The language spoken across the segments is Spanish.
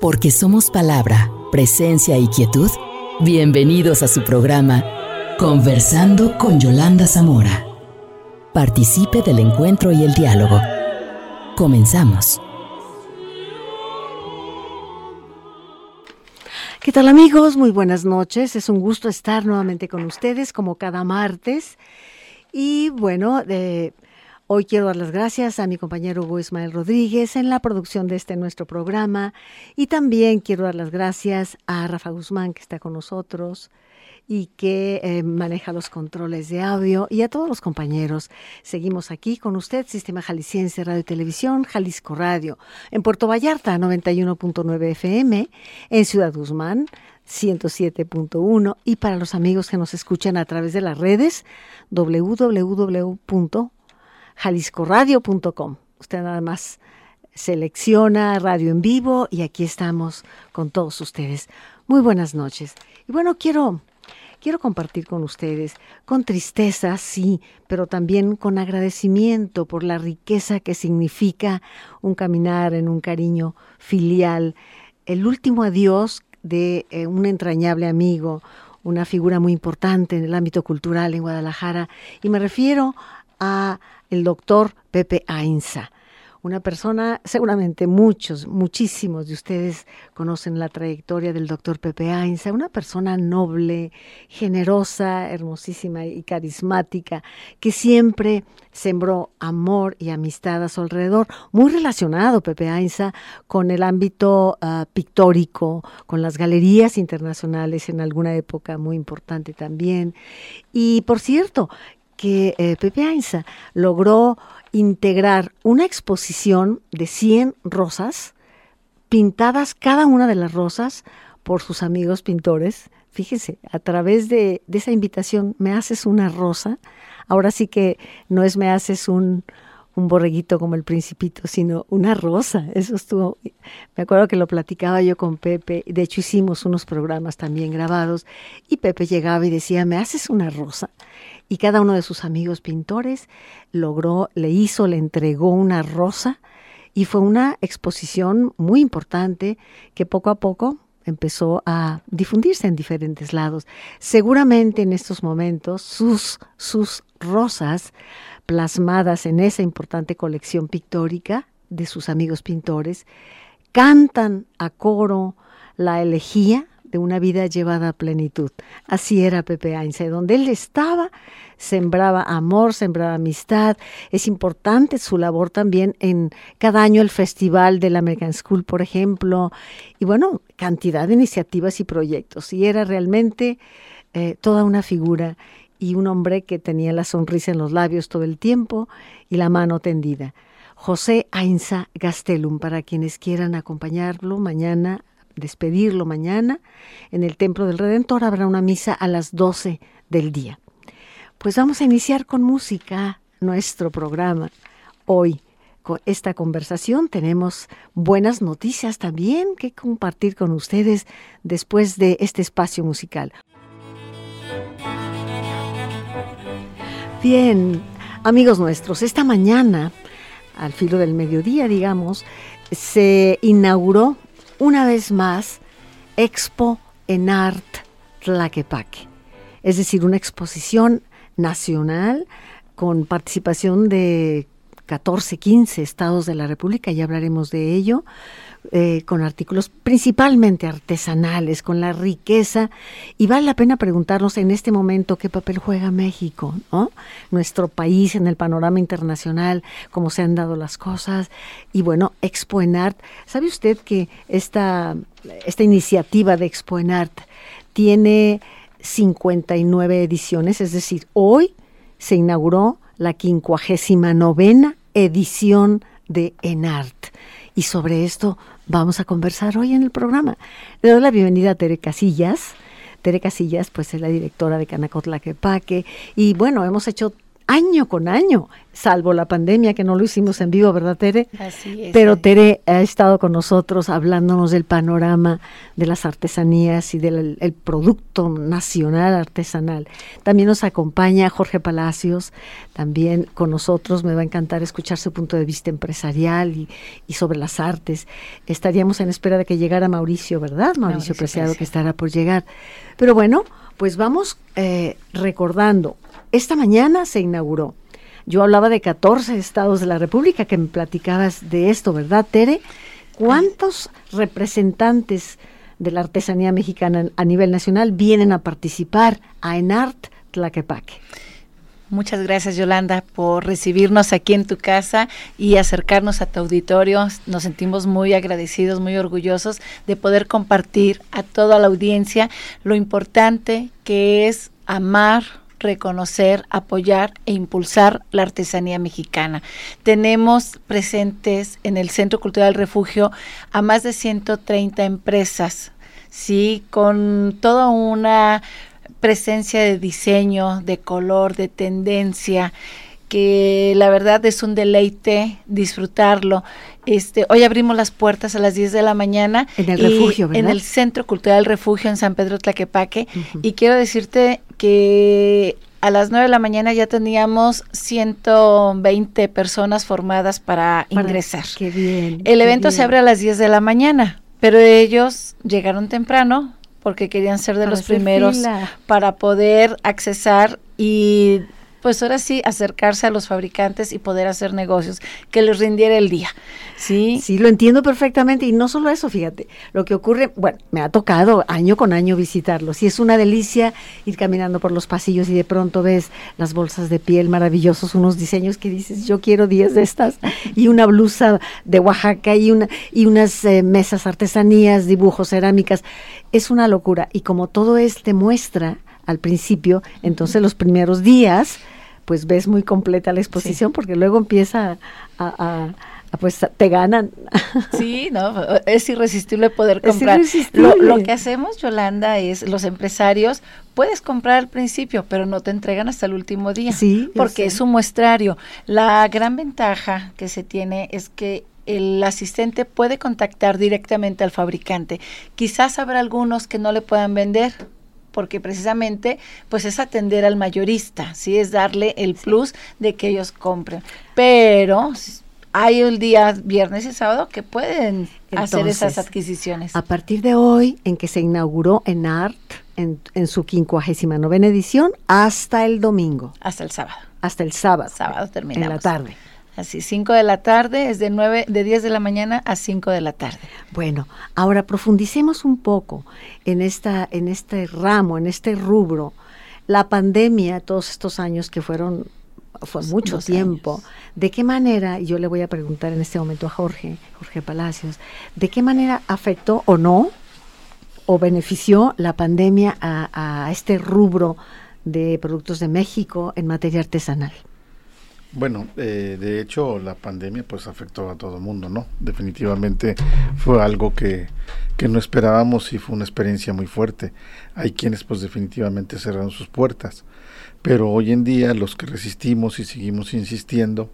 Porque somos palabra, presencia y quietud. Bienvenidos a su programa Conversando con Yolanda Zamora. Participe del encuentro y el diálogo. Comenzamos. ¿Qué tal amigos? Muy buenas noches. Es un gusto estar nuevamente con ustedes como cada martes. Y bueno, de Hoy quiero dar las gracias a mi compañero Hugo Ismael Rodríguez en la producción de este nuestro programa y también quiero dar las gracias a Rafa Guzmán que está con nosotros y que eh, maneja los controles de audio y a todos los compañeros. Seguimos aquí con usted, Sistema Jalisciense Radio y Televisión, Jalisco Radio, en Puerto Vallarta 91.9 FM, en Ciudad Guzmán 107.1 y para los amigos que nos escuchan a través de las redes www jaliscoradio.com. Usted nada más selecciona radio en vivo y aquí estamos con todos ustedes. Muy buenas noches. Y bueno, quiero quiero compartir con ustedes, con tristeza, sí, pero también con agradecimiento por la riqueza que significa un caminar en un cariño filial, el último adiós de eh, un entrañable amigo, una figura muy importante en el ámbito cultural en Guadalajara, y me refiero a el doctor Pepe Ainsa. Una persona, seguramente muchos, muchísimos de ustedes conocen la trayectoria del doctor Pepe Ainsa, una persona noble, generosa, hermosísima y carismática, que siempre sembró amor y amistad a su alrededor, muy relacionado Pepe Ainsa con el ámbito ah, pictórico, con las galerías internacionales en alguna época muy importante también. Y por cierto, que eh, Pepe Ainsa logró integrar una exposición de 100 rosas, pintadas cada una de las rosas por sus amigos pintores. Fíjese, a través de, de esa invitación, me haces una rosa. Ahora sí que no es me haces un, un borreguito como el principito, sino una rosa. Eso estuvo, me acuerdo que lo platicaba yo con Pepe, de hecho hicimos unos programas también grabados y Pepe llegaba y decía, ¿me haces una rosa? Y cada uno de sus amigos pintores logró, le hizo, le entregó una rosa y fue una exposición muy importante que poco a poco empezó a difundirse en diferentes lados. Seguramente en estos momentos sus, sus rosas plasmadas en esa importante colección pictórica de sus amigos pintores cantan a coro la elegía de una vida llevada a plenitud. Así era Pepe Ainsa, donde él estaba, sembraba amor, sembraba amistad. Es importante su labor también en cada año el Festival de la American School, por ejemplo, y bueno, cantidad de iniciativas y proyectos. Y era realmente eh, toda una figura y un hombre que tenía la sonrisa en los labios todo el tiempo y la mano tendida. José Ainsa Gastelum, para quienes quieran acompañarlo mañana despedirlo mañana. En el Templo del Redentor habrá una misa a las 12 del día. Pues vamos a iniciar con música nuestro programa. Hoy, con esta conversación, tenemos buenas noticias también que compartir con ustedes después de este espacio musical. Bien, amigos nuestros, esta mañana, al filo del mediodía, digamos, se inauguró una vez más Expo en Art Tlaquepaque, es decir, una exposición nacional con participación de 14, 15 estados de la República, ya hablaremos de ello, eh, con artículos principalmente artesanales, con la riqueza, y vale la pena preguntarnos en este momento qué papel juega México, nuestro país en el panorama internacional, cómo se han dado las cosas, y bueno, Expo en Art, ¿sabe usted que esta, esta iniciativa de Expo en Art tiene 59 ediciones, es decir, hoy se inauguró la 59 edición de Enart. Y sobre esto vamos a conversar hoy en el programa. Le doy la bienvenida a Tere Casillas. Tere Casillas, pues es la directora de Canacotla Quepaque. Y bueno, hemos hecho año con año salvo la pandemia, que no lo hicimos en vivo, ¿verdad, Tere? Así es. Pero Tere ha estado con nosotros hablándonos del panorama de las artesanías y del el producto nacional artesanal. También nos acompaña Jorge Palacios, también con nosotros. Me va a encantar escuchar su punto de vista empresarial y, y sobre las artes. Estaríamos en espera de que llegara Mauricio, ¿verdad? Mauricio, Mauricio Preciado, que estará por llegar. Pero bueno, pues vamos eh, recordando. Esta mañana se inauguró. Yo hablaba de 14 estados de la República, que me platicabas de esto, ¿verdad, Tere? ¿Cuántos representantes de la artesanía mexicana a nivel nacional vienen a participar a Enart Tlaquepaque? Muchas gracias Yolanda por recibirnos aquí en tu casa y acercarnos a tu auditorio. Nos sentimos muy agradecidos, muy orgullosos de poder compartir a toda la audiencia lo importante que es amar, reconocer, apoyar e impulsar la artesanía mexicana. Tenemos presentes en el Centro Cultural Refugio a más de 130 empresas, sí, con toda una presencia de diseño, de color, de tendencia, que la verdad es un deleite disfrutarlo. Este, hoy abrimos las puertas a las 10 de la mañana En el refugio, ¿verdad? en el Centro Cultural Refugio en San Pedro Tlaquepaque y quiero decirte que a las 9 de la mañana ya teníamos 120 personas formadas para, Para- ingresar. Qué bien. El qué evento se abre a las 10 de la mañana, pero ellos llegaron temprano porque querían ser de Para los primeros fila. para poder accesar y pues ahora sí acercarse a los fabricantes y poder hacer negocios que les rindiera el día. Sí, Sí, lo entiendo perfectamente. Y no solo eso, fíjate, lo que ocurre, bueno, me ha tocado año con año visitarlos. Y es una delicia ir caminando por los pasillos y de pronto ves las bolsas de piel maravillosos, unos diseños que dices, yo quiero 10 de estas, y una blusa de Oaxaca y, una, y unas eh, mesas, artesanías, dibujos, cerámicas. Es una locura. Y como todo es muestra al principio, entonces los primeros días, pues ves muy completa la exposición, porque luego empieza a, a- a, pues te ganan. Sí, no, es irresistible poder Es comprar. irresistible. Lo, lo que hacemos, Yolanda, es los empresarios, puedes comprar al principio, pero no te entregan hasta el último día. Sí, porque es un muestrario. La gran ventaja que se tiene es que el asistente puede contactar directamente al fabricante. Quizás habrá algunos que no le puedan vender porque precisamente pues es atender al mayorista, sí es darle el plus de que ellos compren. Pero hay el día viernes y sábado que pueden hacer esas adquisiciones. A partir de hoy, en que se inauguró en ART, en, en su 59 edición, hasta el domingo, hasta el sábado. hasta el sábado, Sábado en terminamos. la tarde. Así, 5 de la tarde, es de 9, de 10 de la mañana a 5 de la tarde. Bueno, ahora profundicemos un poco en, esta, en este ramo, en este rubro. La pandemia, todos estos años que fueron, fue mucho Dos tiempo, años. ¿de qué manera, y yo le voy a preguntar en este momento a Jorge, Jorge Palacios, ¿de qué manera afectó o no, o benefició la pandemia a, a este rubro de productos de México en materia artesanal? Bueno, eh, de hecho la pandemia pues afectó a todo el mundo, ¿no? Definitivamente fue algo que, que no esperábamos y fue una experiencia muy fuerte. Hay quienes pues definitivamente cerraron sus puertas, pero hoy en día los que resistimos y seguimos insistiendo,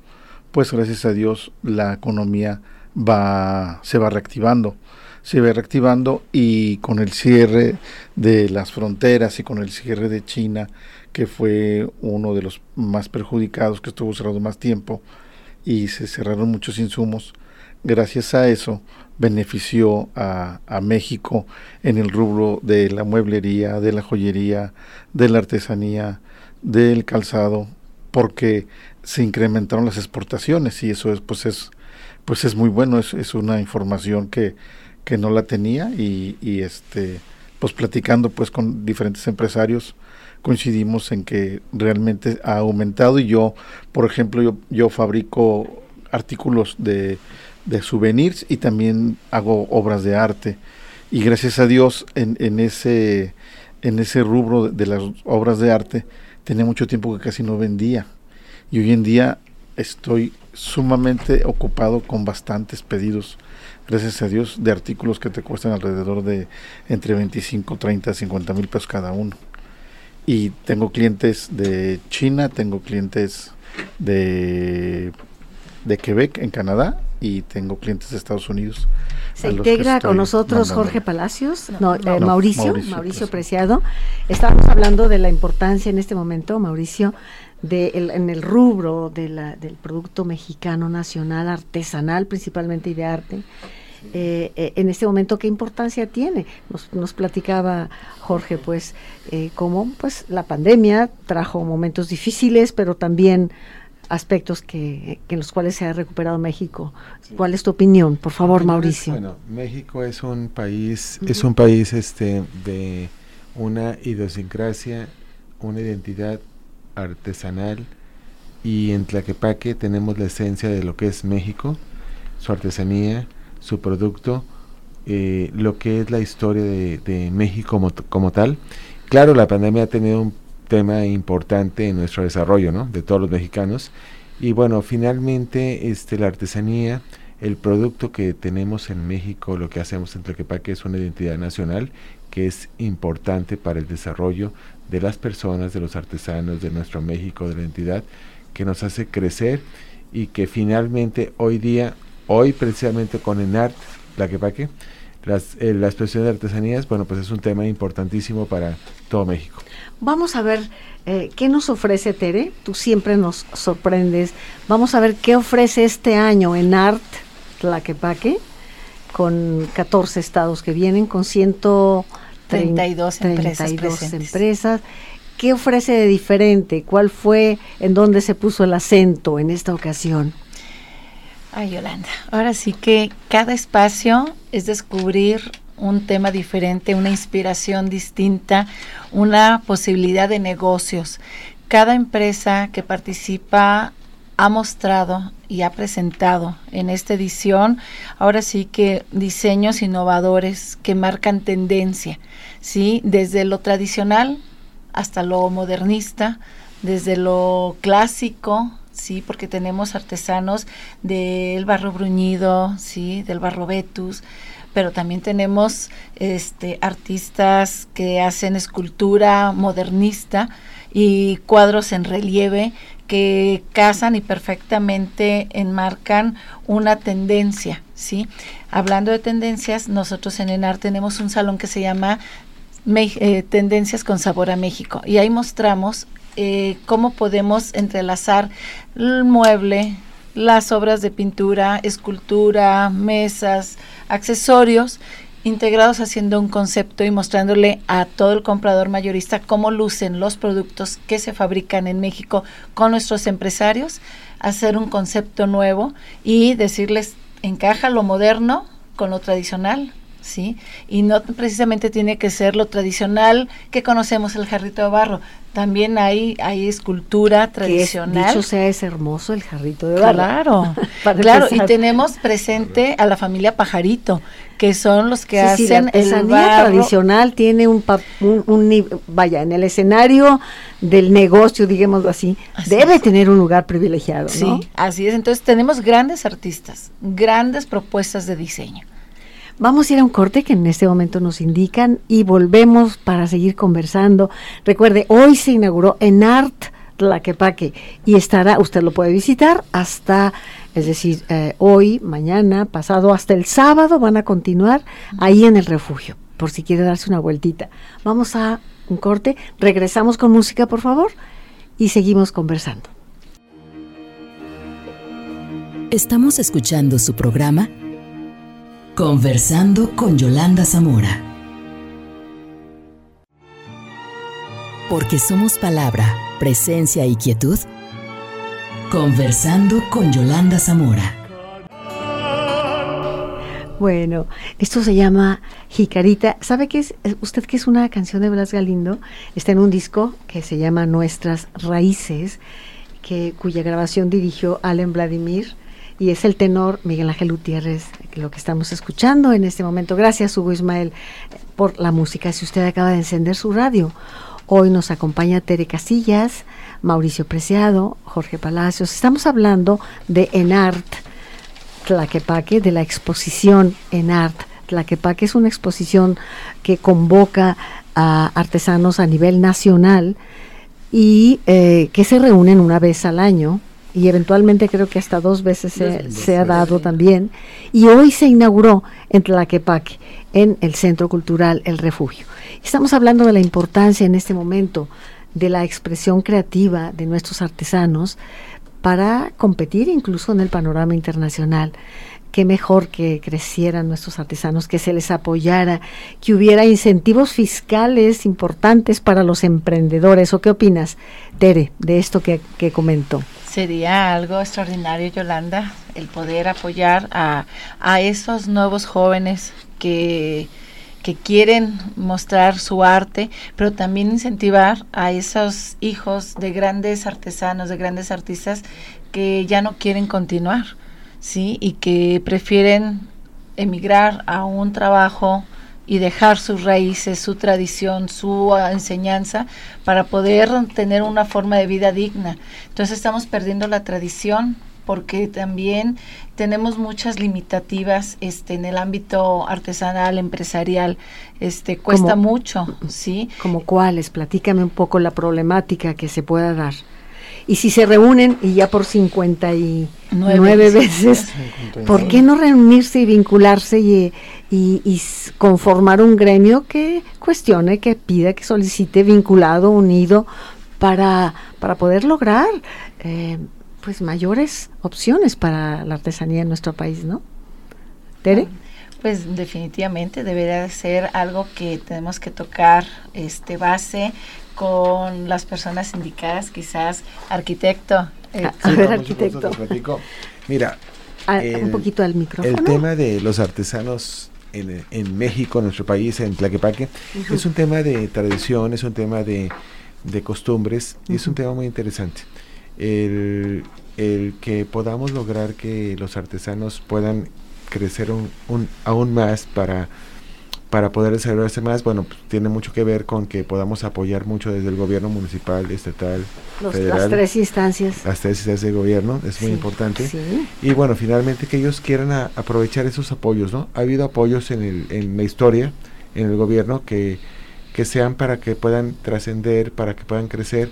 pues gracias a Dios la economía va se va reactivando, se va reactivando y con el cierre de las fronteras y con el cierre de China que fue uno de los más perjudicados, que estuvo cerrado más tiempo y se cerraron muchos insumos. Gracias a eso benefició a, México en el rubro de la mueblería, de la joyería, de la artesanía, del calzado, porque se incrementaron las exportaciones y eso es pues es pues es muy bueno, es, es una información que, que no la tenía y, y este pues platicando pues con diferentes empresarios coincidimos en que realmente ha aumentado. Y yo, por ejemplo, yo, yo fabrico artículos de, de souvenirs y también hago obras de arte. Y gracias a Dios en, en ese en ese rubro de, de las obras de arte tenía mucho tiempo que casi no vendía. Y hoy en día estoy sumamente ocupado con bastantes pedidos gracias a Dios de artículos que te cuestan alrededor de entre 25, 30, 50 mil pesos cada uno y tengo clientes de China, tengo clientes de, de Quebec, en Canadá, y tengo clientes de Estados Unidos. Se integra con nosotros Jorge Palacios, no, eh, Mauricio, Mauricio, Preciado. Estábamos hablando de la importancia en este momento, Mauricio, de en el rubro de la, del producto mexicano nacional, artesanal principalmente y de arte. Eh, eh, en este momento qué importancia tiene. Nos, nos platicaba Jorge, pues, eh, cómo pues, la pandemia trajo momentos difíciles, pero también aspectos que, en los cuales se ha recuperado México. ¿Cuál es tu opinión? Por favor, Mauricio. Bueno, México es un país, es un país este de una idiosincrasia, una identidad artesanal y en Tlaquepaque tenemos la esencia de lo que es México, su artesanía, su producto, eh, lo que es la historia de, México como, tal. Claro, la pandemia ha tenido un tema importante en nuestro desarrollo, ¿no? De todos los mexicanos. Y bueno, finalmente este, la artesanía, el producto que tenemos en México, lo que hacemos en Tlaquepaque es una identidad nacional que es importante para el desarrollo de las personas, de los artesanos, de nuestro México, de la entidad, que nos hace crecer y que finalmente hoy día Hoy precisamente con ENART, la que paque, las, eh, la expresión de artesanías, bueno, pues es un tema importantísimo para todo México. Vamos a ver eh, qué nos ofrece Tere, tú siempre nos sorprendes. Vamos a ver qué ofrece este año en Art Tlaquepaque, con 14 estados que vienen, con 132 empresas. empresas. ¿Qué ofrece de diferente? ¿Cuál fue, en dónde se puso el acento en esta ocasión? Ay, Yolanda, ahora sí que cada espacio es descubrir un tema diferente, una inspiración distinta, una posibilidad de negocios. Cada empresa que participa ha mostrado y ha presentado en esta edición, ahora sí que diseños innovadores que marcan tendencia, ¿sí? Desde lo tradicional hasta lo modernista, desde lo clásico sí, porque tenemos artesanos del barro bruñido, sí, del barro vetus, pero también tenemos este artistas que hacen escultura modernista y cuadros en relieve que casan y perfectamente enmarcan una tendencia, ¿sí? Hablando de tendencias, nosotros en ENAR tenemos un salón que se llama eh, Tendencias con Sabor a México. Y ahí mostramos eh, cómo podemos entrelazar el mueble, las obras de pintura, escultura, mesas, accesorios integrados haciendo un concepto y mostrándole a todo el comprador mayorista cómo lucen los productos que se fabrican en México con nuestros empresarios, hacer un concepto nuevo y decirles encaja lo moderno con lo tradicional, ¿sí? Y no precisamente tiene que ser lo tradicional que conocemos el jarrito de barro, también hay, hay escultura tradicional. Que dicho sea, es hermoso el jarrito de barro. Claro, claro, y tenemos presente a la familia Pajarito, que son los que hacen el barro. tradicional tiene un, un, vaya, en el escenario del negocio, digámoslo así, debe tener un lugar privilegiado, Sí, así es. Entonces tenemos grandes artistas, grandes propuestas de diseño. Vamos a ir a un corte que en este momento nos indican y volvemos para seguir conversando. Recuerde, hoy se inauguró en Art Tlaquepaque y estará, usted lo puede visitar hasta, es decir, eh, hoy, mañana, pasado, hasta el sábado van a continuar ahí en el refugio, por si quiere darse una vueltita. Vamos a un corte, regresamos con música, por favor, y seguimos conversando. Estamos escuchando su programa Conversando con Yolanda Zamora. Porque somos palabra, presencia y quietud. Conversando con Yolanda Zamora. Bueno, esto se llama Jicarita. ¿Sabe qué es? ¿Usted que es una canción de Blas Galindo? Está en un disco que se llama Nuestras Raíces, que, cuya grabación dirigió Allen Vladimir y es el tenor Miguel Ángel Gutiérrez, lo que estamos escuchando en este momento. Gracias, Hugo Ismael, por la música. Si usted acaba de encender su radio, hoy nos acompaña Tere Casillas, Mauricio Preciado, Jorge Palacios. Estamos hablando de Enart Tlaquepaque, de la exposición Enart Tlaquepaque. Es una exposición que convoca a artesanos a nivel nacional y eh, que se reúnen una vez al año y eventualmente creo que hasta dos veces se, se ha dado también. Y hoy se inauguró en Tlaquepaque, en el Centro Cultural El Refugio. Estamos hablando de la importancia en este momento de la expresión creativa de nuestros artesanos para competir incluso en el panorama internacional qué mejor que crecieran nuestros artesanos, que se les apoyara, que hubiera incentivos fiscales importantes para los emprendedores. ¿O qué opinas, Tere, de esto que, que comentó? Sería algo extraordinario, Yolanda, el poder apoyar a, a esos nuevos jóvenes que, que quieren mostrar su arte, pero también incentivar a esos hijos de grandes artesanos, de grandes artistas que ya no quieren continuar ¿sí? Y que prefieren emigrar a un trabajo y dejar sus raíces, su tradición, su ah, enseñanza para poder tener una forma de vida digna. Entonces estamos perdiendo la tradición porque también tenemos muchas limitativas este en el ámbito artesanal, empresarial, este cuesta mucho, ¿sí? ¿Como cuáles? Platícame un poco la problemática que se pueda dar. Y si se reúnen y ya por 59 veces, ¿por qué no reunirse y vincularse y, y, conformar un gremio que cuestione, que pida, que solicite vinculado, unido, para, para poder lograr eh, pues mayores opciones para la artesanía en nuestro país, ¿no? Tere. Pues definitivamente debería ser algo que tenemos que tocar este base con las personas indicadas, quizás arquitecto. Eh, a, ver, arquitecto. Mira, ah, un poquito al micrófono. El tema de los artesanos en, en México, en nuestro país, en Tlaquepaque, es un tema de tradición, es un tema de, de costumbres, y es un tema muy interesante. El, el, que podamos lograr que los artesanos puedan crecer un, un, aún más para para poder desarrollarse más, bueno, pues, tiene mucho que ver con que podamos apoyar mucho desde el gobierno municipal, estatal, federal. Las tres instancias. Las tres instancias de gobierno, es muy importante. Y bueno, finalmente que ellos quieran aprovechar esos apoyos, ¿no? Ha habido apoyos en, el, en la historia, en el gobierno, que, que sean para que puedan trascender, para que puedan crecer.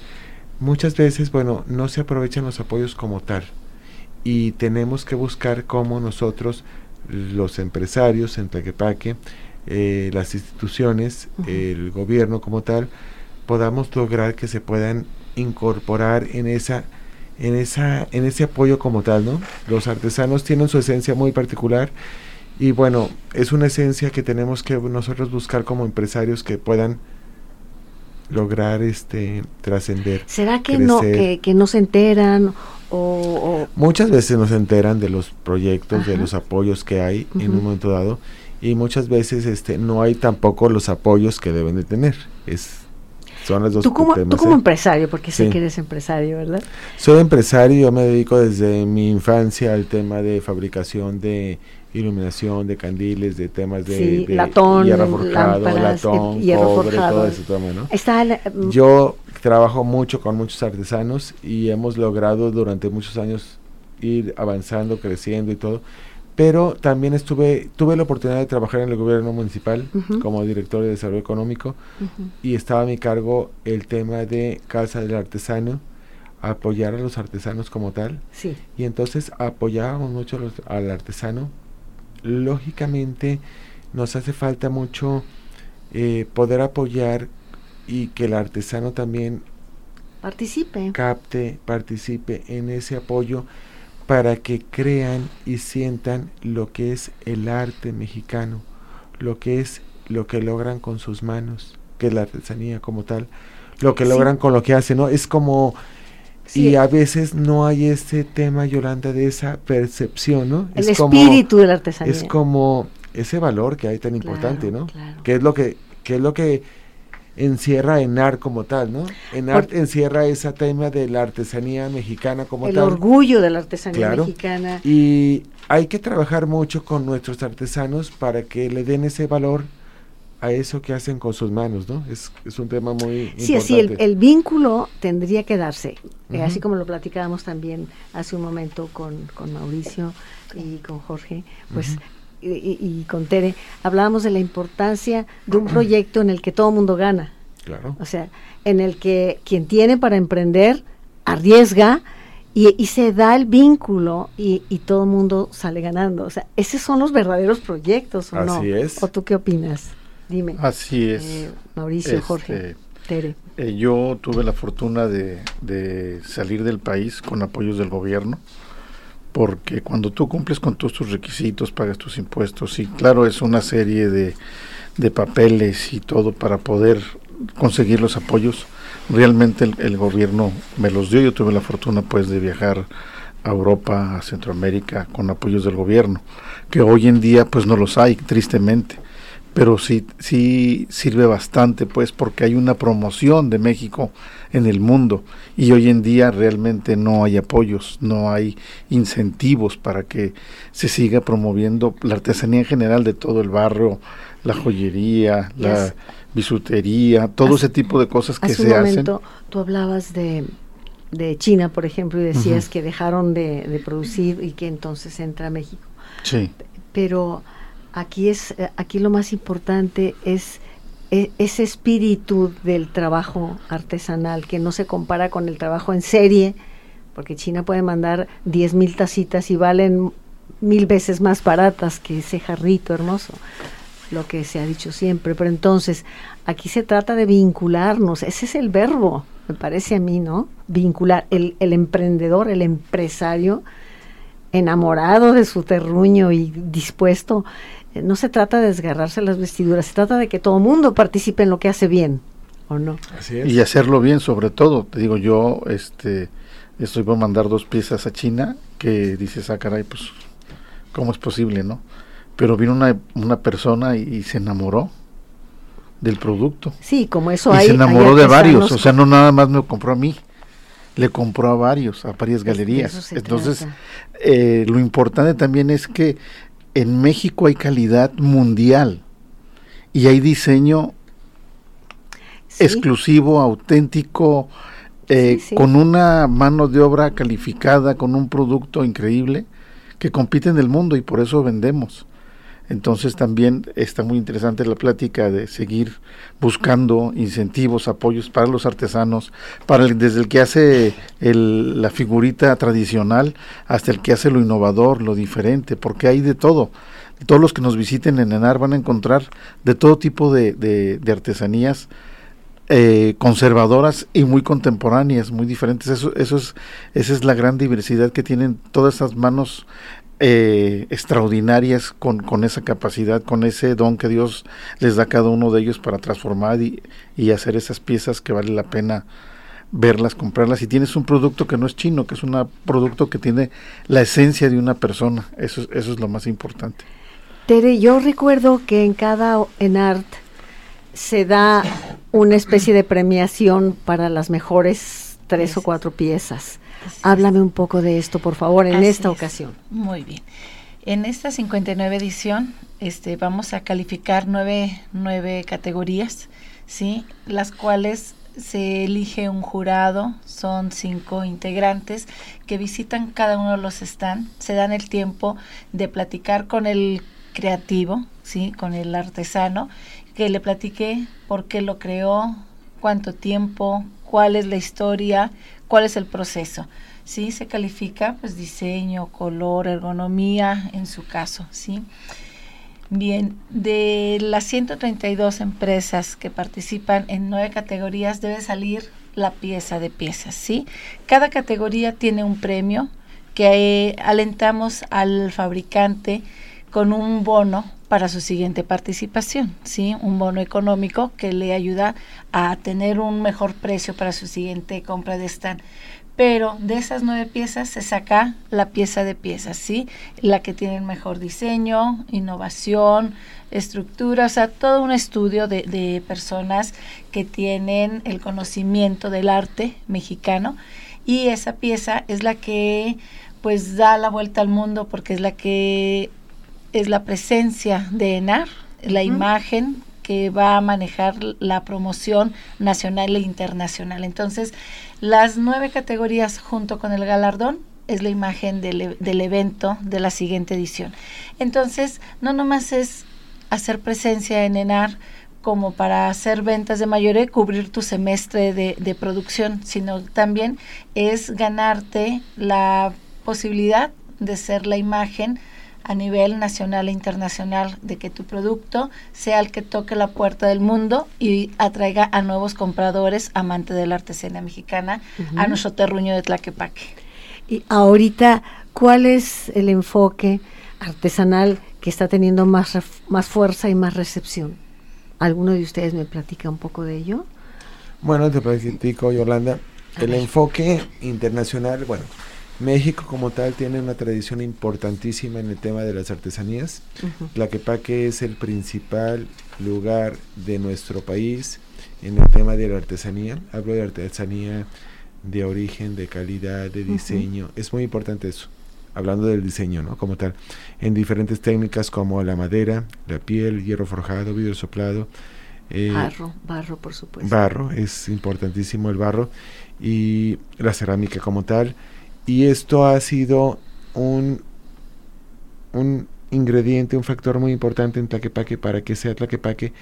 Muchas veces, bueno, no se aprovechan los apoyos como tal. Y tenemos que buscar cómo nosotros, los empresarios en Tlaquepaque, eh, las instituciones, el gobierno como tal, podamos lograr que se puedan incorporar en esa en esa en ese apoyo como tal, ¿no? Los artesanos tienen su esencia muy particular y bueno, es una esencia que tenemos que nosotros buscar como empresarios que puedan lograr este trascender. ¿Será que no que, no se enteran o, muchas veces no se enteran de los proyectos, de los apoyos que hay en un momento dado y muchas veces este no hay tampoco los apoyos que deben de tener. Es son las dos tú como, tú como ¿eh? empresario, porque sé que eres empresario, ¿verdad? Soy empresario, yo me dedico desde mi infancia al tema de fabricación de iluminación, de candiles, de temas de, latón, hierro forjado, latón, cobre, todo eso ¿no? Está mm, yo trabajo mucho con muchos artesanos y hemos logrado durante muchos años ir avanzando, creciendo y todo pero también estuve tuve la oportunidad de trabajar en el gobierno municipal como director de desarrollo económico y estaba a mi cargo el tema de casa del artesano apoyar a los artesanos como tal. Sí. y entonces apoyábamos mucho al artesano. Lógicamente nos hace falta mucho eh, poder apoyar y que el artesano también participe. capte participe en ese apoyo para que crean y sientan lo que es el arte mexicano, lo que es lo que logran con sus manos, que es la artesanía como tal, lo que logran con lo que hacen, ¿no? Es como y a veces no hay ese tema, Yolanda, de esa percepción, ¿no? El espíritu de la artesanía. Es como ese valor que hay tan importante, ¿no? Que es lo que, que es lo que encierra ENAR como tal, ¿no? ENAR encierra ese tema de la artesanía mexicana como tal. El orgullo de la artesanía mexicana. Y hay que trabajar mucho con nuestros artesanos para que le den ese valor a eso que hacen con sus manos, ¿no? Es, es un tema muy sí, Sí, el, el, vínculo tendría que darse, eh, así como lo platicábamos también hace un momento con, con Mauricio y con Jorge, pues y, con Tere, hablábamos de la importancia de un proyecto en el que todo el mundo gana. Claro. O sea, en el que quien tiene para emprender arriesga y, se da el vínculo y, todo el mundo sale ganando. O sea, esos son los verdaderos proyectos, ¿o Así es. ¿O tú qué opinas? Dime. Así es. Eh, Mauricio, Jorge, este, Tere. Eh, yo tuve la fortuna de, de, salir del país con apoyos del gobierno, porque cuando tú cumples con todos tus requisitos, pagas tus impuestos, y claro, es una serie de, de papeles y todo para poder conseguir los apoyos, realmente el, gobierno me los dio. Yo tuve la fortuna pues de viajar a Europa, a Centroamérica con apoyos del gobierno, que hoy en día pues no los hay, tristemente. Pero sí, sí sirve bastante pues porque hay una promoción de México en el mundo y hoy en día realmente no hay apoyos, no hay incentivos para que se siga promoviendo la artesanía en general de todo el barrio, la joyería, la bisutería, todo ese tipo de cosas que se momento, hacen. Tú hablabas de, de China, por ejemplo, y decías que dejaron de, producir y que entonces entra a México. Sí. Pero aquí es aquí lo más importante es e, ese espíritu del trabajo artesanal que no se compara con el trabajo en serie, porque China puede mandar 10 mil tacitas y valen mil veces más baratas que ese jarrito hermoso lo que se ha dicho siempre, pero entonces aquí se trata de vincularnos, ese es el verbo, me parece a mí, ¿no? Vincular, el, el emprendedor, el empresario, enamorado de su terruño y dispuesto, eh, no se trata de desgarrarse las vestiduras, se trata de que todo mundo participe en lo que hace bien, ¿o no? Así es. Y hacerlo bien sobre todo, te digo yo, este, estoy por mandar dos piezas a China que dices, ah, caray, pues, ¿cómo es posible, no? pero vino una, una persona y, se enamoró del producto. Sí, como eso y se enamoró de varios, o sea, no nada más me compró a mí, le compró a varios, a varias galerías. Entonces, eh, lo importante también es que en México hay calidad mundial y hay diseño exclusivo, auténtico, eh, con una mano de obra calificada, con un producto increíble que compite en el mundo y por eso vendemos. Entonces también está muy interesante la plática de seguir buscando incentivos, apoyos para los artesanos, para desde el que hace la figurita tradicional hasta el que hace lo innovador, lo diferente, porque hay de todo. Todos los que nos visiten en Enar van a encontrar de todo tipo de, artesanías eh, conservadoras y muy contemporáneas, muy diferentes. Eso, eso es, esa es la gran diversidad que tienen todas esas manos eh, extraordinarias con, con, esa capacidad, con ese don que Dios les da a cada uno de ellos para transformar y, hacer esas piezas que vale la pena verlas, comprarlas. Y tienes un producto que no es chino, que es un producto que tiene la esencia de una persona. Eso, eso es lo más importante. Tere, yo recuerdo que en cada en art se da una especie de premiación para las mejores tres o cuatro piezas. Háblame un poco de esto, por favor, en esta ocasión. Muy bien. En esta 59 edición este, vamos a calificar nueve, nueve categorías, ¿sí? las cuales se elige un jurado, son cinco integrantes que visitan cada uno de los stands, se dan el tiempo de platicar con el creativo, ¿sí? con el artesano, que le platique por qué lo creó, cuánto tiempo, cuál es la historia, cuál es el proceso. ¿sí? Se califica pues diseño, color, ergonomía en su caso, ¿sí? Bien, de las 132 empresas que participan en nueve categorías debe salir la pieza de piezas, ¿sí? Cada categoría tiene un premio que eh, alentamos al fabricante con un bono para su siguiente participación, ¿sí? Un bono económico que le ayuda a tener un mejor precio para su siguiente compra de stand. Pero de esas nueve piezas se saca la pieza de piezas, ¿sí? La que tiene el mejor diseño, innovación, estructura, o sea, todo un estudio de, de personas que tienen el conocimiento del arte mexicano y esa pieza es la que pues da la vuelta al mundo porque es la que es la presencia de ENAR, la imagen que va a manejar la promoción nacional e internacional. Entonces, las nueve categorías junto con el galardón es la imagen del, e, del evento de la siguiente edición. Entonces, no nomás es hacer presencia en ENAR como para hacer ventas de mayoreo y cubrir tu semestre de, de producción, sino también es ganarte la posibilidad de ser la imagen a nivel nacional e internacional de que tu producto sea el que toque la puerta del mundo y atraiga a nuevos compradores amantes de la artesanía mexicana a nuestro terruño de Tlaquepaque. Y ahorita, ¿cuál es el enfoque artesanal que está teniendo más, más fuerza y más recepción? ¿Alguno de ustedes me platica un poco de ello? Bueno, te platico, Yolanda. el enfoque internacional, bueno, México como tal tiene una tradición importantísima en el tema de las artesanías. La Tlaquepaque es el principal lugar de nuestro país en el tema de la artesanía. Hablo de artesanía de origen, de calidad, de diseño. Es muy importante eso. Hablando del diseño, ¿no? Como tal. En diferentes técnicas como la madera, la piel, hierro forjado, vidrio soplado. Eh, barro, barro, por supuesto. Barro, es importantísimo el barro. Y la cerámica como tal y esto ha sido un, un ingrediente, un factor muy importante en Tlaquepaque para que sea Tlaquepaque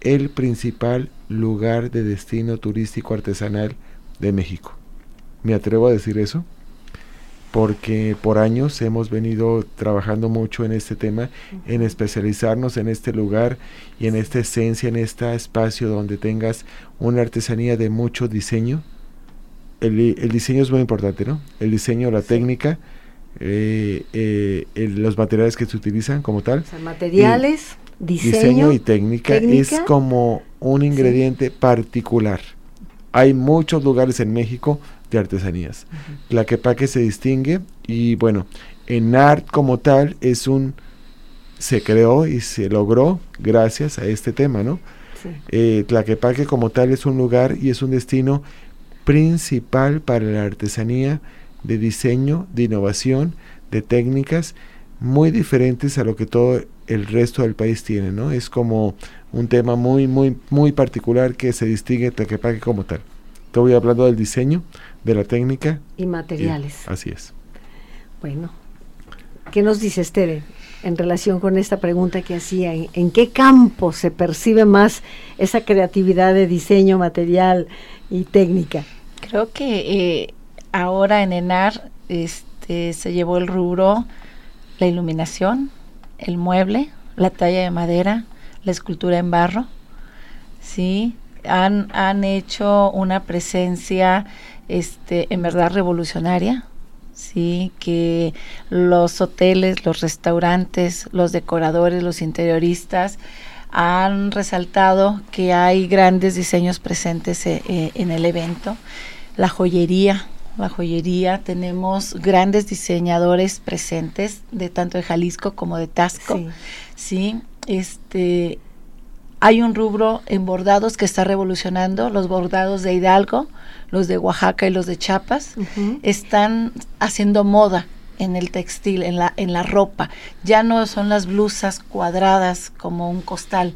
el principal lugar de destino turístico artesanal de México. Me atrevo a decir eso porque por años hemos venido trabajando mucho en este tema, en especializarnos en este lugar y en esta esencia, en este espacio donde tengas una artesanía de mucho diseño, el, diseño es muy importante, ¿no? El diseño, la técnica, eh, eh, los materiales que se utilizan como tal. materiales, diseño, y técnica, es como un ingrediente particular. Hay muchos lugares en México de artesanías. La que que se distingue y bueno, en art como tal es un se creó y se logró gracias a este tema, ¿no? Sí. Eh, Tlaquepaque como tal es un lugar y es un destino principal para la artesanía de diseño, de innovación, de técnicas muy diferentes a lo que todo el resto del país tiene, ¿no? Es como un tema muy, muy, muy particular que se distingue Tlaquepaque como tal. Estoy hablando del diseño, de la técnica. Y materiales. así es. Bueno, ¿qué nos dice Estere en relación con esta pregunta que hacía? ¿En, qué campo se percibe más esa creatividad de diseño, material y técnica? Creo que eh, ahora en ENAR este, se llevó el rubro la iluminación, el mueble, la talla de madera, la escultura en barro. Sí, han, han hecho una presencia este, en verdad revolucionaria. Sí, que los hoteles, los restaurantes, los decoradores, los interioristas han resaltado que hay grandes diseños presentes eh, eh, en el evento. La joyería, la joyería, tenemos grandes diseñadores presentes de tanto de Jalisco como de Tasco. Sí. este hay un rubro en bordados que está revolucionando, los bordados de Hidalgo, los de Oaxaca y los de Chiapas, están haciendo moda en el textil, en la, en la ropa. Ya no son las blusas cuadradas como un costal.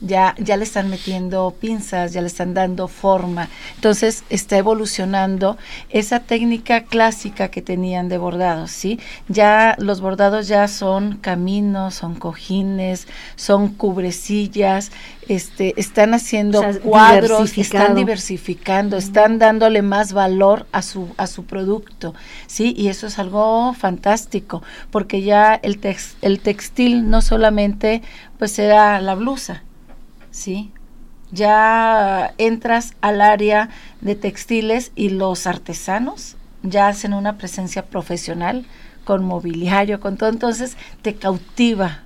Ya, ya le están metiendo pinzas, ya le están dando forma. Entonces está evolucionando esa técnica clásica que tenían de bordados, ¿sí? Ya los bordados ya son caminos, son cojines, son cubrecillas, este, están haciendo cuadros, están diversificando, están dándole más valor a su, a su producto, ¿sí? Y eso es algo fantástico, porque ya el, el textil no solamente pues era la blusa, ¿sí? Ya entras al área de textiles y los artesanos ya hacen una presencia profesional con mobiliario, con todo, entonces te cautiva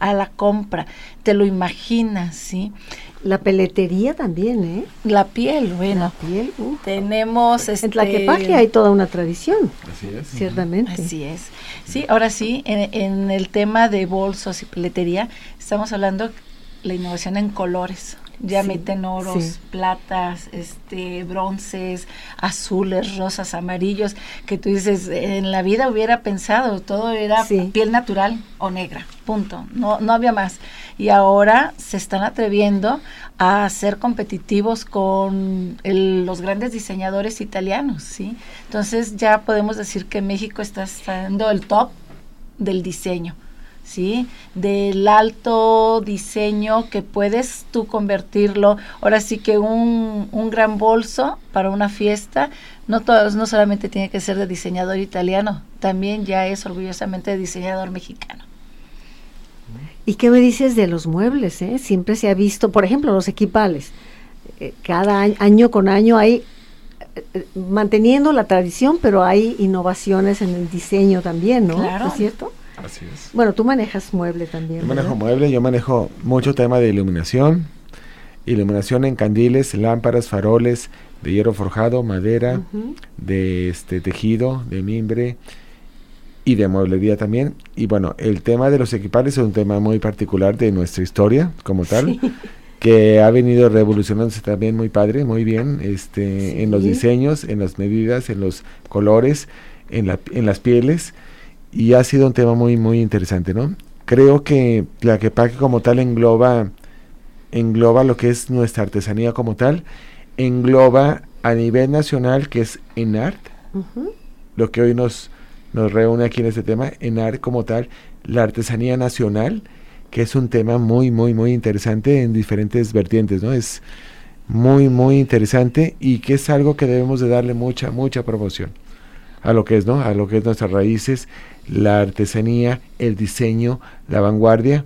a la compra, te lo imaginas, ¿sí? La peletería también, ¿eh? La piel, bueno. La piel, Tenemos... Este, en Tlaquepaque hay toda una tradición. Así es. Ciertamente. Así es. Sí, ahora sí, en, en el tema de bolsos y peletería, estamos hablando la innovación en colores ya meten oros, platas, este, bronces, azules, rosas, amarillos, que tú dices, en la vida hubiera pensado, todo era piel natural o negra, punto, no, no había más. Y ahora se están atreviendo a ser competitivos con los grandes diseñadores italianos, ¿sí? Entonces ya podemos decir que México está siendo el top del diseño. ¿Sí? Del alto diseño que puedes tú convertirlo, ahora sí que un, un gran bolso para una fiesta, no, todos, no solamente tiene que ser de diseñador italiano, también ya es orgullosamente de diseñador mexicano. ¿Y qué me dices de los muebles? Eh? Siempre se ha visto, por ejemplo, los equipales. Eh, cada año, año, con año hay, eh, manteniendo la tradición, pero hay innovaciones en el diseño también, ¿no? Claro. ¿Es cierto? Así es. Bueno, tú manejas mueble también. Yo manejo mueble, yo manejo mucho tema de iluminación, iluminación en candiles, lámparas, faroles, de hierro forjado, madera, de este tejido, de mimbre y de mueblería también. Y bueno, el tema de los equipales es un tema muy particular de nuestra historia como tal, que ha venido revolucionándose también muy padre, muy bien, este, en los diseños, en las medidas, en los colores, en, la, en las pieles, y ha sido un tema muy, muy interesante, ¿no? Creo que la Quepaque como tal engloba, engloba lo que es nuestra artesanía como tal, engloba a nivel nacional, que es ENART, Ujú. lo que hoy nos, nos reúne aquí en este tema, ENART como tal, la artesanía nacional, que es un tema muy, muy, muy interesante en diferentes vertientes, ¿no? Es muy, muy interesante y que es algo que debemos de darle mucha, mucha promoción a lo que es, ¿no? A lo que es nuestras raíces, la artesanía, el diseño, la vanguardia,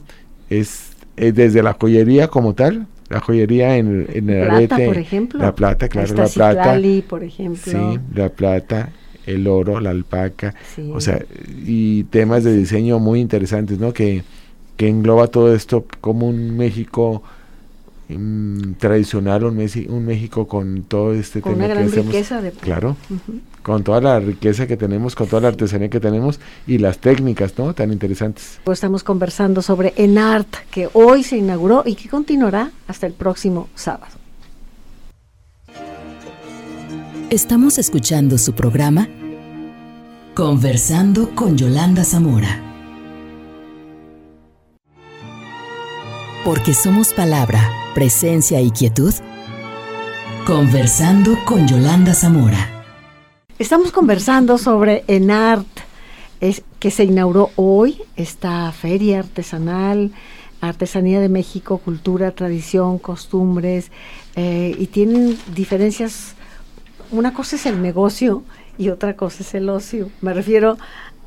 es, es desde la joyería como tal, la joyería en, en el Plata, arete, por ejemplo. la plata, claro, la plata, por ejemplo. sí, la plata, el oro, la alpaca, Sí. o sea, y temas de diseño muy interesantes, ¿no? Que, que engloba todo esto como un México mm, tradicional, un, México con todo este con tema una que gran hacemos. riqueza de Claro, con toda la riqueza que tenemos, con toda la artesanía que tenemos y las técnicas, ¿no? Tan interesantes. Pues estamos conversando sobre ENART, que hoy se inauguró y que continuará hasta el próximo sábado. Estamos escuchando su programa Conversando con Yolanda Zamora. Porque somos palabra, presencia y quietud. Conversando con Yolanda Zamora. Estamos conversando sobre ENART, es, que se inauguró hoy, esta feria artesanal, Artesanía de México, Cultura, Tradición, Costumbres, eh, y tienen diferencias. Una cosa es el negocio y otra cosa es el ocio. Me refiero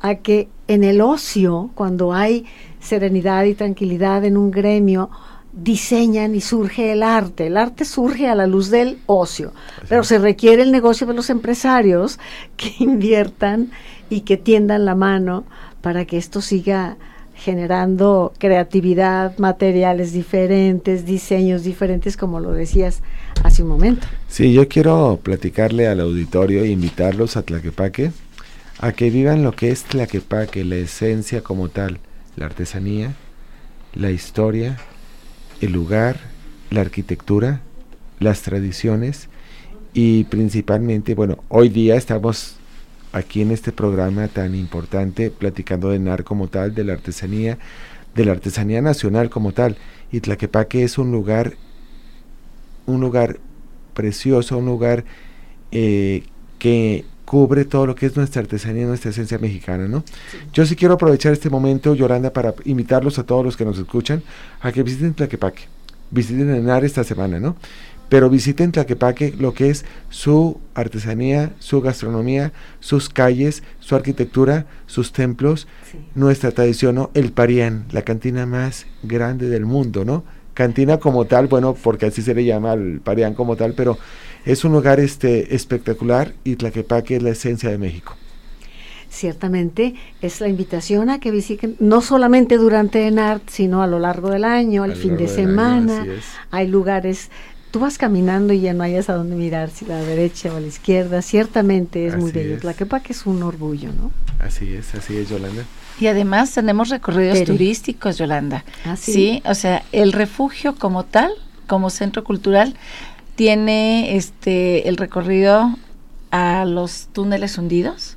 a que en el ocio, cuando hay serenidad y tranquilidad en un gremio, diseñan y surge el arte. El arte surge a la luz del ocio, pero se requiere el negocio de los empresarios que inviertan y que tiendan la mano para que esto siga generando creatividad, materiales diferentes, diseños diferentes, como lo decías hace un momento. Sí, yo quiero platicarle al auditorio e invitarlos a Tlaquepaque a que vivan lo que es Tlaquepaque, la esencia como tal, la artesanía, la historia, el lugar, la arquitectura, las tradiciones y principalmente, bueno, hoy día estamos aquí en este programa tan importante platicando de NAR como tal, de la artesanía, de la artesanía nacional como tal. Y Tlaquepaque es un lugar, un lugar precioso, un lugar eh, que cubre todo lo que es nuestra artesanía, nuestra esencia mexicana, ¿no? Yo sí quiero aprovechar este momento, Yolanda, para invitarlos a todos los que nos escuchan a que visiten Tlaquepaque, visiten Enar esta semana, ¿no? Pero visiten Tlaquepaque lo que es su artesanía, su gastronomía, sus calles, su arquitectura, sus templos, nuestra tradición, ¿no? El Parián, la cantina más grande del mundo, ¿no? Cantina como tal, bueno, porque así se le llama al Parián como tal, pero es un lugar este espectacular y Tlaquepaque es la esencia de México. Ciertamente es la invitación a que visiten, no solamente durante ENART, sino a lo largo del año, al fin de año, semana. Hay lugares, tú vas caminando y ya no hayas a dónde mirar, si a la derecha o a la izquierda. Ciertamente es muy Así bello. es. Tlaquepaque es un orgullo, ¿no? Así es, así es, Yolanda. Y además tenemos recorridos turísticos, Yolanda. ¿Ah, sí? o sea, el refugio como tal, como centro cultural, tiene este el recorrido a los túneles hundidos.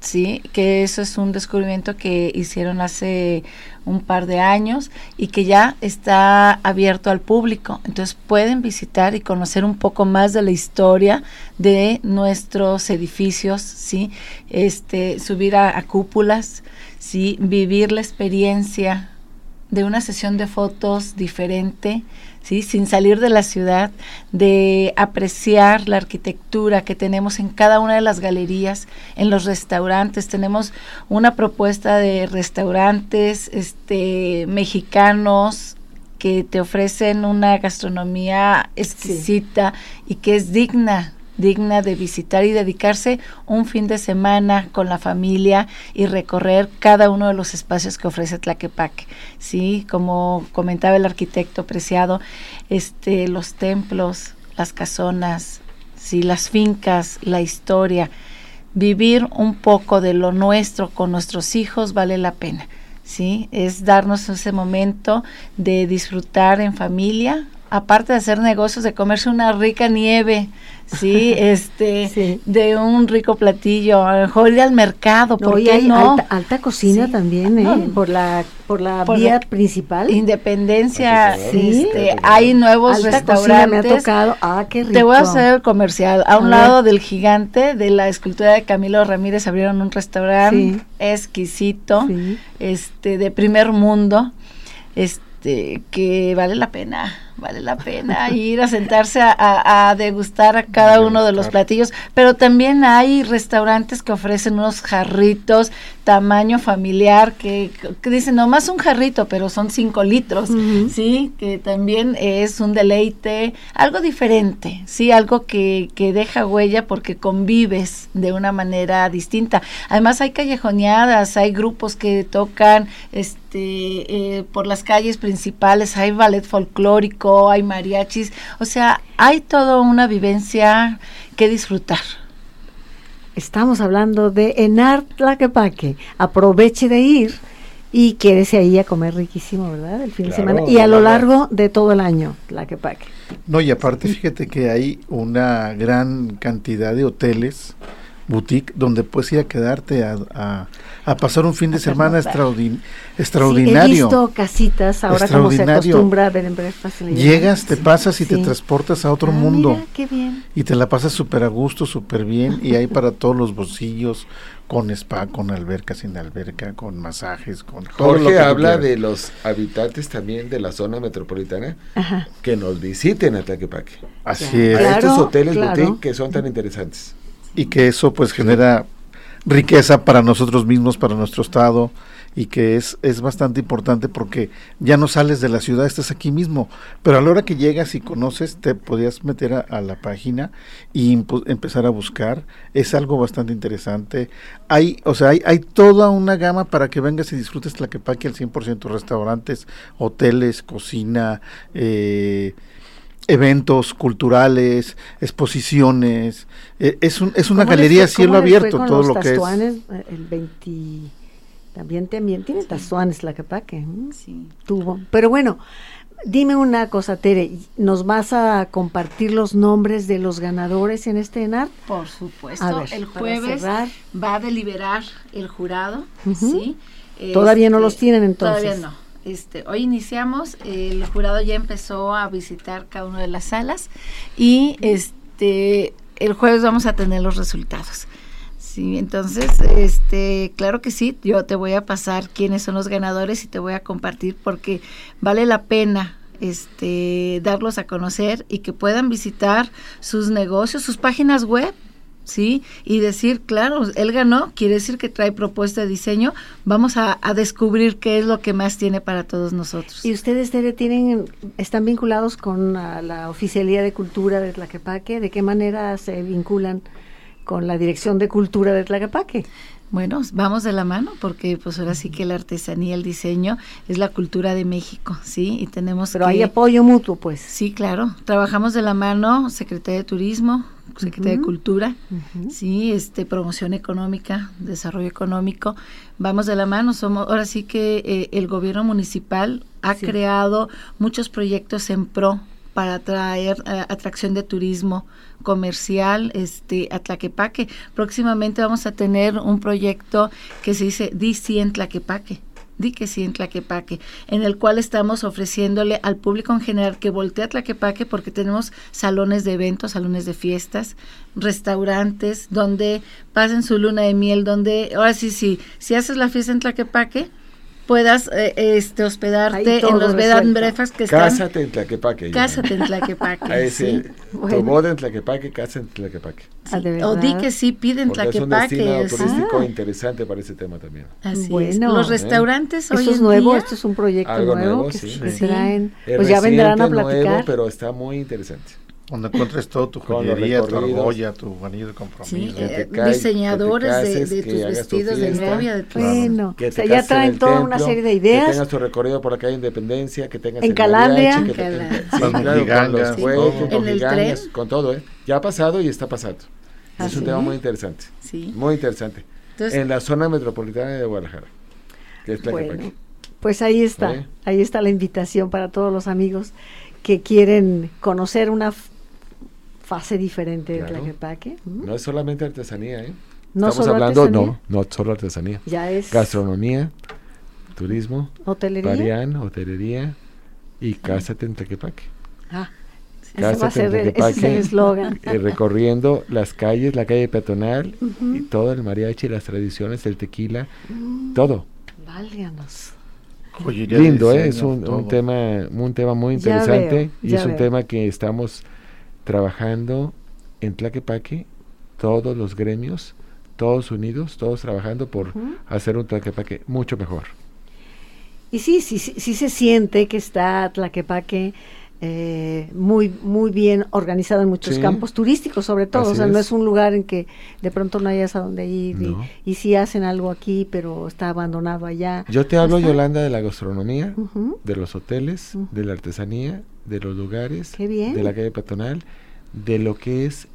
Sí, que eso es un descubrimiento que hicieron hace un par de años y que ya está abierto al público. Entonces pueden visitar y conocer un poco más de la historia de nuestros edificios, sí, este, subir a, a cúpulas, sí, vivir la experiencia de una sesión de fotos diferente, ¿sí? sin salir de la ciudad, de apreciar la arquitectura que tenemos en cada una de las galerías, en los restaurantes. Tenemos una propuesta de restaurantes este, mexicanos que te ofrecen una gastronomía exquisita y que es digna digna de visitar y dedicarse un fin de semana con la familia y recorrer cada uno de los espacios que ofrece Tlaquepaque. Sí, como comentaba el arquitecto preciado, este, los templos, las casonas, sí, las fincas, la historia, vivir un poco de lo nuestro con nuestros hijos vale la pena. ¿sí? Es darnos ese momento de disfrutar en familia, aparte de hacer negocios, de comerse una rica nieve, sí, este, de un rico platillo, a lo mejor ir al mercado, ¿por qué no? Alta, cocina también, ¿eh? por la por la vía principal. Independencia, sí, este, hay nuevos restaurantes. me ha tocado, ah, qué rico. Te voy a hacer el comercial. A, un lado del gigante de la escultura de Camilo Ramírez abrieron un restaurante exquisito, este, de primer mundo, este, que vale la pena vale la pena ir a sentarse a, degustar a cada uno de los platillos, pero también hay restaurantes que ofrecen unos jarritos tamaño familiar que, que dicen nomás un jarrito, pero son cinco litros, sí, que también es un deleite, algo diferente, sí, algo que, que deja huella porque convives de una manera distinta. Además hay callejoneadas, hay grupos que tocan este eh, por las calles principales, hay ballet folclórico, hay mariachis, o sea, hay toda una vivencia que disfrutar. Estamos hablando de Enar Tlaquepaque. Aproveche de ir y quédese ahí a comer riquísimo, ¿verdad? El fin de semana y a lo largo de todo el año, Tlaquepaque. No, y aparte fíjate que hay una gran cantidad de hoteles boutique donde puedes ir a quedarte a, a, pasar un fin de semana extraordinario. he visto casitas ahora como se acostumbra a ver en Llegas, te pasas y te transportas a otro ah, mundo. qué bien. Y te la pasas súper a gusto, súper bien. y hay para todos los bolsillos, con spa, con alberca, sin alberca, con masajes, con todo Jorge habla de los habitantes también de la zona metropolitana que nos visiten a Tlaquepaque. Así es. A estos hoteles boutique que son tan interesantes y que eso pues genera riqueza para nosotros mismos, para nuestro estado y que es, es bastante importante porque ya no sales de la ciudad, estás aquí mismo, pero a la hora que llegas y conoces te podías meter a, la página y empezar a buscar, es algo bastante interesante. Hay, o sea, hay, hay toda una gama para que vengas y disfrutes Tlaquepaque al 100%, restaurantes, hoteles, cocina, eh, eventos culturales, exposiciones. Eh, es, un, es una galería a cielo abierto, todo lo que es. Eh, el 20, también, también tiene tazuanes la que sí. tuvo. Pero bueno, dime una cosa, Tere, ¿nos vas a compartir los nombres de los ganadores en este ENAR? Por supuesto, el jueves va a deliberar el jurado, ¿sí? Todavía no los este, tienen entonces. Todavía no. Este, hoy iniciamos, el jurado ya empezó a visitar cada una de las salas y este, el jueves vamos a tener los resultados. Sí, entonces, este, claro que sí, yo te voy a pasar quiénes son los ganadores y te voy a compartir porque vale la pena este darlos a conocer y que puedan visitar sus negocios, sus páginas web, ¿sí? Y decir, claro, él ganó, quiere decir que trae propuesta de diseño, vamos a, descubrir qué es lo que más tiene para todos nosotros. ¿Y ustedes tienen, están vinculados con la, Oficialía de Cultura de Tlaquepaque? ¿De qué manera se vinculan con la Dirección de Cultura de Tlaquepaque? Bueno, vamos de la mano porque pues ahora sí que la artesanía, el diseño es la cultura de México, ¿sí? Y tenemos Pero hay apoyo mutuo, pues. Sí, claro. Trabajamos de la mano Secretaría de Turismo, Secretaría de Cultura, sí, este promoción económica, desarrollo económico. Vamos de la mano, somos ahora sí que eh, el gobierno municipal ha creado muchos proyectos en pro para atraer eh, atracción de turismo comercial este a Tlaquepaque. Próximamente vamos a tener un proyecto que se dice DC en Tlaquepaque di que sí en Tlaquepaque, en el cual estamos ofreciéndole al público en general que voltee a Tlaquepaque porque tenemos salones de eventos, salones de fiestas, restaurantes donde pasen su luna de miel, donde ahora sí, sí, si haces la fiesta en Tlaquepaque, puedas eh, este, hospedarte en los bed and breakfast que están. Cásate en Tlaquepaque. Cásate en Tlaquepaque. Ahí sí. Bueno. Tu boda en Tlaquepaque, casa en Tlaquepaque. Sí. o di que sí, piden Porque Tlaquepaque. Es un destino turístico Ah. interesante para ese tema también. Así Bueno. es. Los restaurantes hoy Esto es en nuevo, día- esto es un proyecto Algo nuevo, nuevo, que, sí. Sí. traen, Es pues ya vendrán a platicar. nuevo, pero está muy interesante. Donde encuentres todo tu joyería, tu argolla, tu anillo de compromiso. Sí, Que eh, caes, diseñadores que de, cases, de que tus hagas tu vestidos de fiesta. novia, de tus Bueno, Que o te sea, ya en traen toda una templo, serie de Que ideas. tengas tu recorrido por la calle Independencia, que tengas En el Calandria. mariachi, que te- En sí, claro, con los todo. con En el gigangas, tren. con todo, ¿eh? Ya ha pasado y está pasando. ¿Ah, es un sí? tema muy interesante, Sí. muy interesante. Entonces, en la zona metropolitana de Guadalajara, que es. Bueno, pues ahí está, ¿Eh? ahí está la invitación para todos los amigos que quieren conocer una fase diferente de Claro. Tlaquepaque. ¿m? No es solamente artesanía, ¿eh? No Estamos solo hablando, artesanía. no, no solo artesanía. Ya es Gastronomía, turismo, hotelería. Parián, hotelería y Cásate en Tlaquepaque. Ah, ese va a Cásate en ser el, ese es el eslogan. eh, recorriendo las calles, la calle peatonal Ujú. y todo el mariachi, las tradiciones, el tequila, Mm, todo. Válganos. Joyería de Lindo, ¿eh? es un, un tema un tema muy Ya interesante veo, y es un veo. tema que estamos trabajando en Tlaquepaque, todos los gremios, todos unidos, todos trabajando por hacer un Tlaquepaque mucho mejor. Y sí, sí, sí, sí se siente que está Tlaquepaque eh, muy, muy bien organizado en muchos Sí. campos turísticos, sobre todo. Así o sea, no es. un lugar en que de pronto no hayas a dónde ir. y-. Y, sí hacen algo aquí, pero está abandonado allá. Yo te hablo. Yolanda, de la gastronomía, de los hoteles, de la artesanía, de los lugares, de la calle peatonal, de lo que es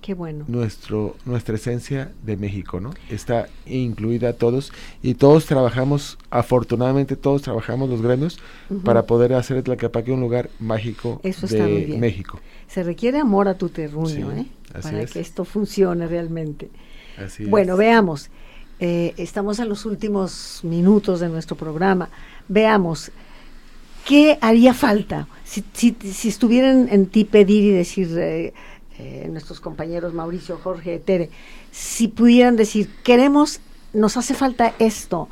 Qué bueno. nuestro nuestra esencia de México, ¿no? Está incluida todos y todos trabajamos, afortunadamente todos trabajamos los gremios para poder hacer Tlaquepaque un lugar mágico Eso está muy de bien. México. Se requiere amor a tu terruño, Sí, ¿eh? Para es. que esto funcione realmente. Así Bueno, es. veamos. Eh, estamos en los últimos minutos de nuestro programa. Veamos, ¿qué haría falta? Si, si, si estuvieran en ti pedir y decir, eh, eh, nuestros compañeros Mauricio, Jorge, Tere, si pudieran decir, queremos, nos hace falta esto,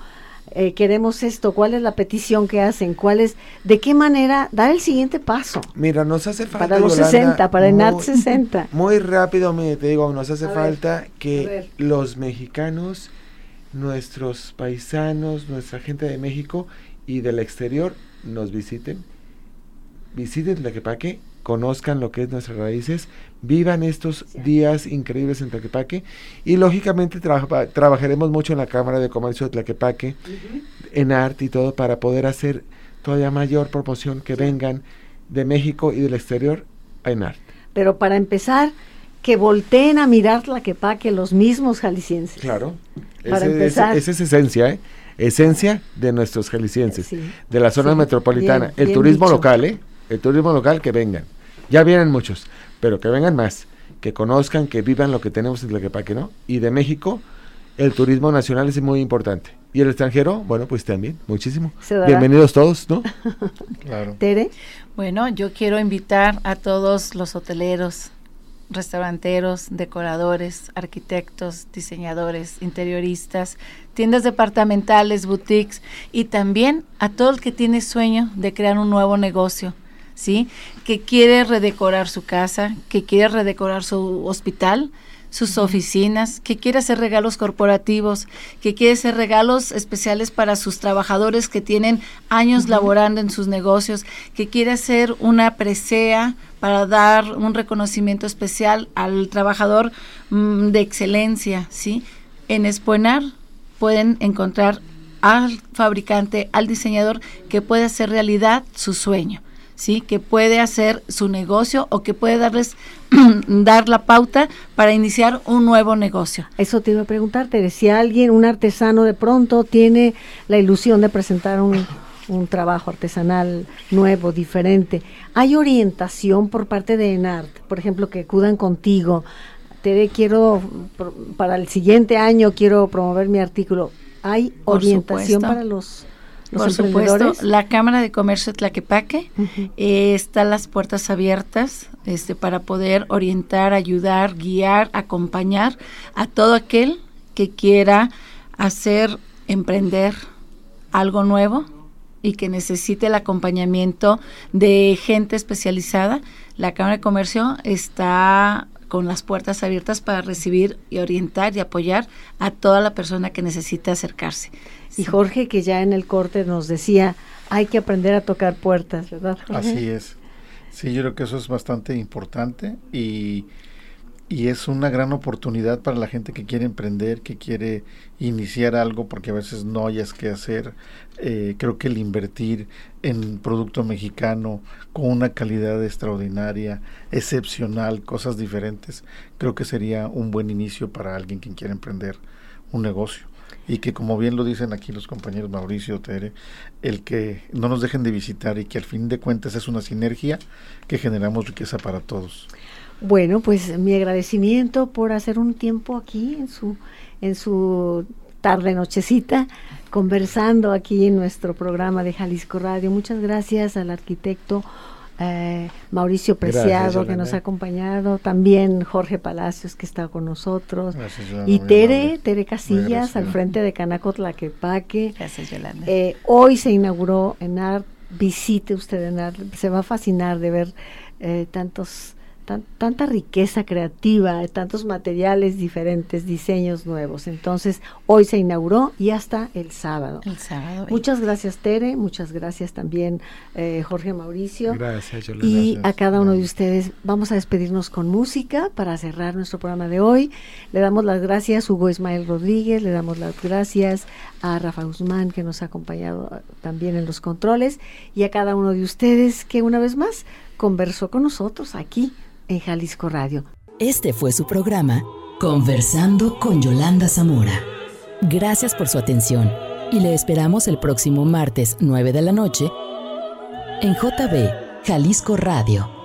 eh, queremos esto, ¿cuál es la petición que hacen? ¿Cuál es, de qué manera dar el siguiente paso? Mira, nos hace falta Para los Yolanda, 60, para el NAT muy- 60. Muy rápido, me te digo, nos hace A falta que los mexicanos, nuestros paisanos, nuestra gente de México y del exterior nos visiten, visiten Tlaquepaque, conozcan lo que es nuestras raíces, vivan estos días increíbles en Tlaquepaque y lógicamente traba- trabajaremos mucho en la Cámara de Comercio de Tlaquepaque, en arte y todo para poder hacer todavía mayor promoción que vengan de México y del exterior en arte. Pero para empezar, que volteen a mirar Tlaquepaque los mismos jaliscienses. Claro. Para ese- empezar. Esa es esencia, ¿eh? Esencia de nuestros jaliscienses, Sí. de la zona Sí, metropolitana. bien, el bien turismo dicho. local, ¿eh? El turismo local que vengan. Ya vienen muchos, pero que vengan más, que conozcan, que vivan lo que tenemos en Tlaquepaque, ¿no? Y de México, el turismo nacional es muy importante. Y el extranjero, bueno, pues también, muchísimo. Bienvenidos todos, ¿no? Claro. Tere, Bueno, yo quiero invitar a todos los hoteleros, restauranteros, decoradores, arquitectos, diseñadores, interioristas, tiendas departamentales, boutiques y también a todo el que tiene sueño de crear un nuevo negocio, ¿sí? Que quiere redecorar su casa, que quiere redecorar su hospital, sus oficinas, que quiere hacer regalos corporativos, que quiere hacer regalos especiales para sus trabajadores que tienen años laborando en sus negocios, que quiere hacer una presea para dar un reconocimiento especial al trabajador mm, de excelencia, ¿sí? En Espuenar pueden encontrar al fabricante, al diseñador que puede hacer realidad su sueño, ¿sí? Que puede hacer su negocio o que puede darles dar la pauta para iniciar un nuevo negocio. eso te iba a preguntar, Tere, si alguien, un artesano de pronto tiene la ilusión de presentar un, un trabajo artesanal nuevo, diferente. ¿Hay orientación por parte de ENART, por ejemplo, que acudan contigo? Tere, quiero, para el siguiente año quiero promover mi artículo. ¿Hay orientación para los por supuesto, la Cámara de Comercio de Tlaquepaque eh, está las puertas abiertas este, para poder orientar, ayudar, guiar, acompañar a todo aquel que quiera hacer, emprender algo nuevo y que necesite el acompañamiento de gente especializada. La Cámara de Comercio está con las puertas abiertas para recibir y orientar y apoyar a toda la persona que necesite acercarse. Y Jorge, que ya en el corte nos decía, hay que aprender a tocar puertas, ¿verdad? Así es. Sí, yo creo que eso es bastante importante y, y es una gran oportunidad para la gente que quiere emprender, que quiere iniciar algo, porque a veces no hayas que hacer. Eh, creo que el invertir en producto mexicano con una calidad extraordinaria, excepcional, cosas diferentes, creo que sería un buen inicio para alguien que quiere emprender un negocio y que como bien lo dicen aquí los compañeros Mauricio, Tere, el que no nos dejen de visitar y que al fin de cuentas es una sinergia que generamos riqueza para todos. Bueno, pues mi agradecimiento por hacer un tiempo aquí en su en su tarde nochecita conversando aquí en nuestro programa de Jalisco Radio. Muchas gracias al arquitecto eh, Mauricio Preciado que nos ha acompañado, también Jorge Palacios que está con nosotros. Y Tere, Tere Casillas al frente de Canacot Tlaquepaque. Gracias Yolanda. Eh, hoy se inauguró en ART, visite usted en ART, se va a fascinar de ver eh, tantos tanta riqueza creativa, tantos materiales diferentes, diseños nuevos. Entonces, hoy se inauguró y hasta el sábado. El sábado. Muchas gracias, Tere. Muchas gracias también, eh, Jorge Mauricio. Gracias, Y a cada uno de ustedes. Vamos a despedirnos con música para cerrar nuestro programa de hoy. Le damos las gracias a Hugo Ismael Rodríguez, le damos las gracias a Rafa Guzmán, que nos ha acompañado eh, también en los controles, y a cada uno de ustedes que una vez más conversó con nosotros aquí en Jalisco Radio. Este fue su programa Conversando con Yolanda Zamora. Gracias por su atención y le esperamos el próximo martes 9 de la noche en JB Jalisco Radio